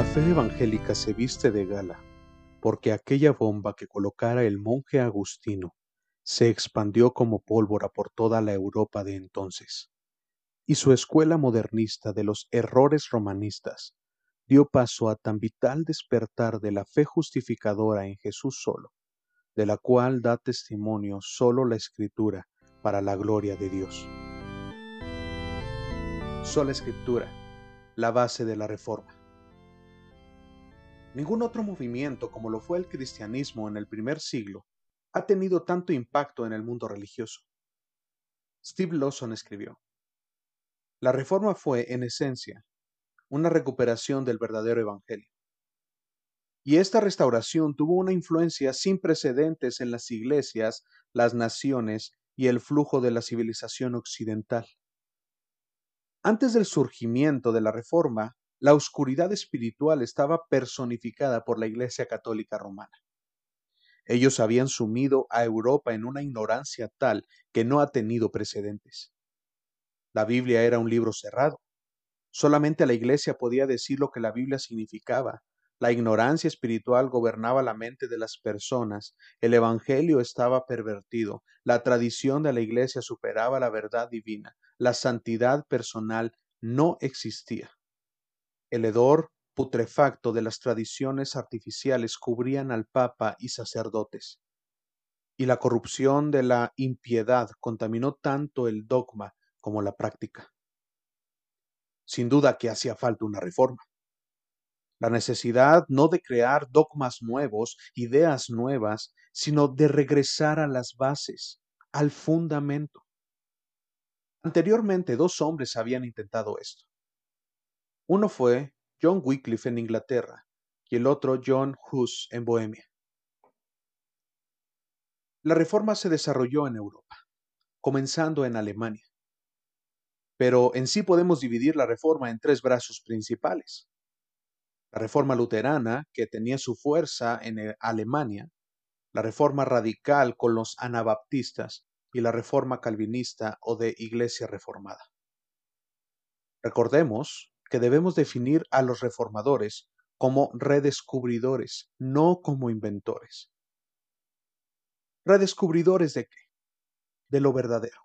fe evangélica se viste de gala porque aquella bomba que colocara el monje Agustino se expandió como pólvora por toda la Europa de entonces, y su escuela modernista de los errores romanistas dio paso a tan vital despertar de la fe justificadora en Jesús solo, de la cual da testimonio solo la Escritura para la gloria de Dios. Sola Escritura, la base de la Reforma. Ningún otro movimiento como lo fue el cristianismo en el primer siglo ha tenido tanto impacto en el mundo religioso. Steve Lawson escribió, La reforma fue, en esencia, una recuperación del verdadero Evangelio. Y esta restauración tuvo una influencia sin precedentes en las iglesias, las naciones y el flujo de la civilización occidental. Antes del surgimiento de la Reforma, la oscuridad espiritual estaba personificada por la Iglesia Católica Romana. Ellos habían sumido a Europa en una ignorancia tal que no ha tenido precedentes. La Biblia era un libro cerrado. Solamente la Iglesia podía decir lo que la Biblia significaba. La ignorancia espiritual gobernaba la mente de las personas. El Evangelio estaba pervertido. La tradición de la Iglesia superaba la verdad divina. La santidad personal no existía. El hedor putrefacto de las tradiciones artificiales cubrían al Papa y sacerdotes, y la corrupción de la impiedad contaminó tanto el dogma como la práctica. Sin duda que hacía falta una reforma. La necesidad no de crear dogmas nuevos, ideas nuevas, sino de regresar a las bases, al fundamento. Anteriormente dos hombres habían intentado esto. Uno fue John Wycliffe en Inglaterra y el otro John Hus en Bohemia. La reforma se desarrolló en Europa, comenzando en Alemania. Pero en sí podemos dividir la reforma en tres brazos principales. La reforma luterana, que tenía su fuerza en eh, Alemania, la reforma radical con los anabaptistas y la reforma calvinista o de iglesia reformada. Recordemos que debemos definir a los reformadores como redescubridores, no como inventores. ¿Redescubridores de qué? De lo verdadero.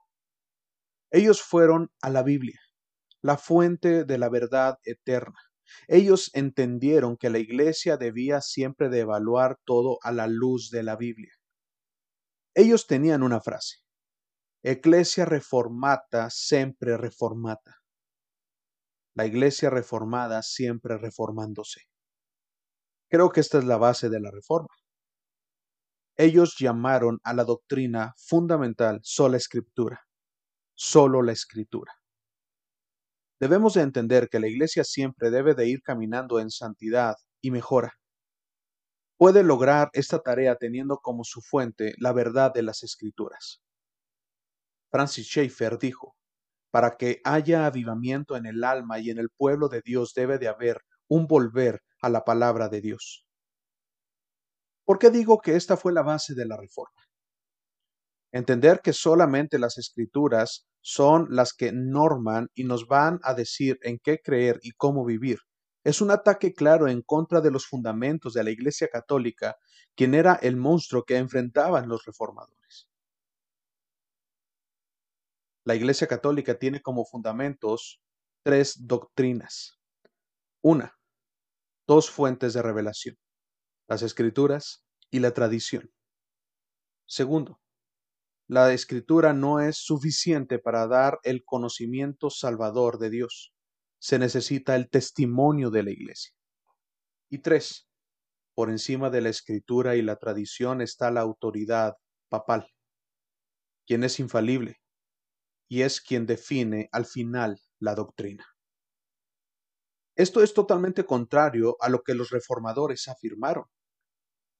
Ellos fueron a la Biblia, la fuente de la verdad eterna. Ellos entendieron que la iglesia debía siempre de evaluar todo a la luz de la Biblia. Ellos tenían una frase, Ecclesia reformata sempre reformata la Iglesia reformada siempre reformándose. Creo que esta es la base de la reforma. Ellos llamaron a la doctrina fundamental sola escritura, solo la escritura. Debemos de entender que la Iglesia siempre debe de ir caminando en santidad y mejora. Puede lograr esta tarea teniendo como su fuente la verdad de las escrituras. Francis Schaeffer dijo, para que haya avivamiento en el alma y en el pueblo de Dios debe de haber un volver a la palabra de Dios. ¿Por qué digo que esta fue la base de la reforma? Entender que solamente las escrituras son las que norman y nos van a decir en qué creer y cómo vivir. Es un ataque claro en contra de los fundamentos de la Iglesia Católica, quien era el monstruo que enfrentaban los reformadores. La Iglesia Católica tiene como fundamentos tres doctrinas. Una, dos fuentes de revelación, las escrituras y la tradición. Segundo, la escritura no es suficiente para dar el conocimiento salvador de Dios. Se necesita el testimonio de la iglesia. Y tres, por encima de la escritura y la tradición está la autoridad papal, quien es infalible, y es quien define al final la doctrina. Esto es totalmente contrario a lo que los reformadores afirmaron.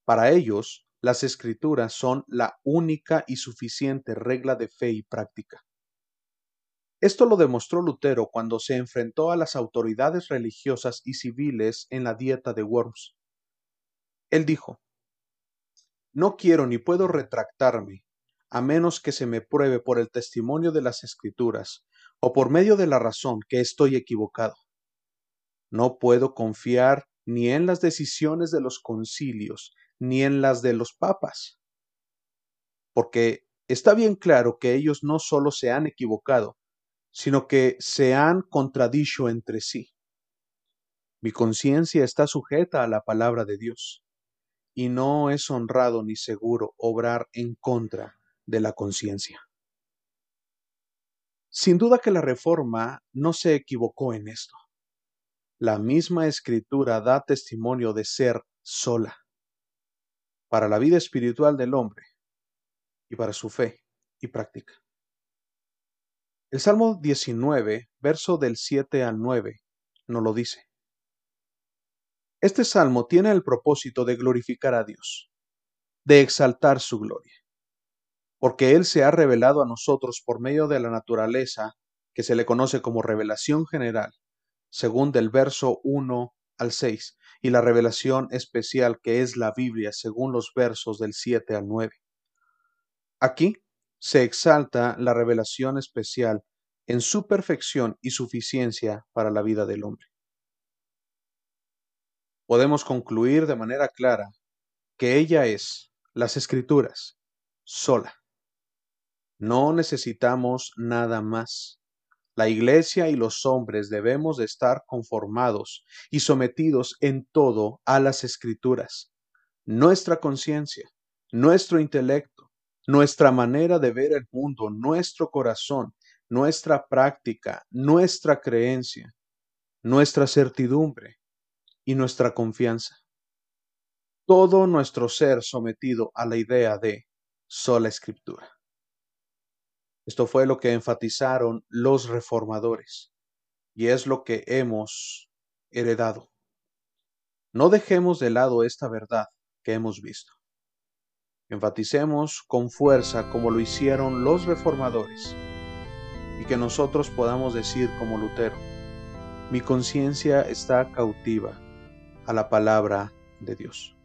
Para ellos, las escrituras son la única y suficiente regla de fe y práctica. Esto lo demostró Lutero cuando se enfrentó a las autoridades religiosas y civiles en la dieta de Worms. Él dijo, No quiero ni puedo retractarme a menos que se me pruebe por el testimonio de las escrituras o por medio de la razón que estoy equivocado. No puedo confiar ni en las decisiones de los concilios, ni en las de los papas. Porque está bien claro que ellos no solo se han equivocado, sino que se han contradicho entre sí. Mi conciencia está sujeta a la palabra de Dios, y no es honrado ni seguro obrar en contra de la conciencia. Sin duda que la Reforma no se equivocó en esto. La misma escritura da testimonio de ser sola para la vida espiritual del hombre y para su fe y práctica. El Salmo 19, verso del 7 al 9, nos lo dice. Este salmo tiene el propósito de glorificar a Dios, de exaltar su gloria, porque Él se ha revelado a nosotros por medio de la naturaleza que se le conoce como revelación general, según del verso 1 al 6, y la revelación especial que es la Biblia, según los versos del 7 al 9. Aquí se exalta la revelación especial en su perfección y suficiencia para la vida del hombre. Podemos concluir de manera clara que ella es las escrituras sola. No necesitamos nada más. La Iglesia y los hombres debemos de estar conformados y sometidos en todo a las escrituras. Nuestra conciencia, nuestro intelecto, nuestra manera de ver el mundo, nuestro corazón, nuestra práctica, nuestra creencia, nuestra certidumbre y nuestra confianza. Todo nuestro ser sometido a la idea de sola escritura. Esto fue lo que enfatizaron los reformadores y es lo que hemos heredado. No dejemos de lado esta verdad que hemos visto. Enfaticemos con fuerza como lo hicieron los reformadores y que nosotros podamos decir como Lutero, mi conciencia está cautiva a la palabra de Dios.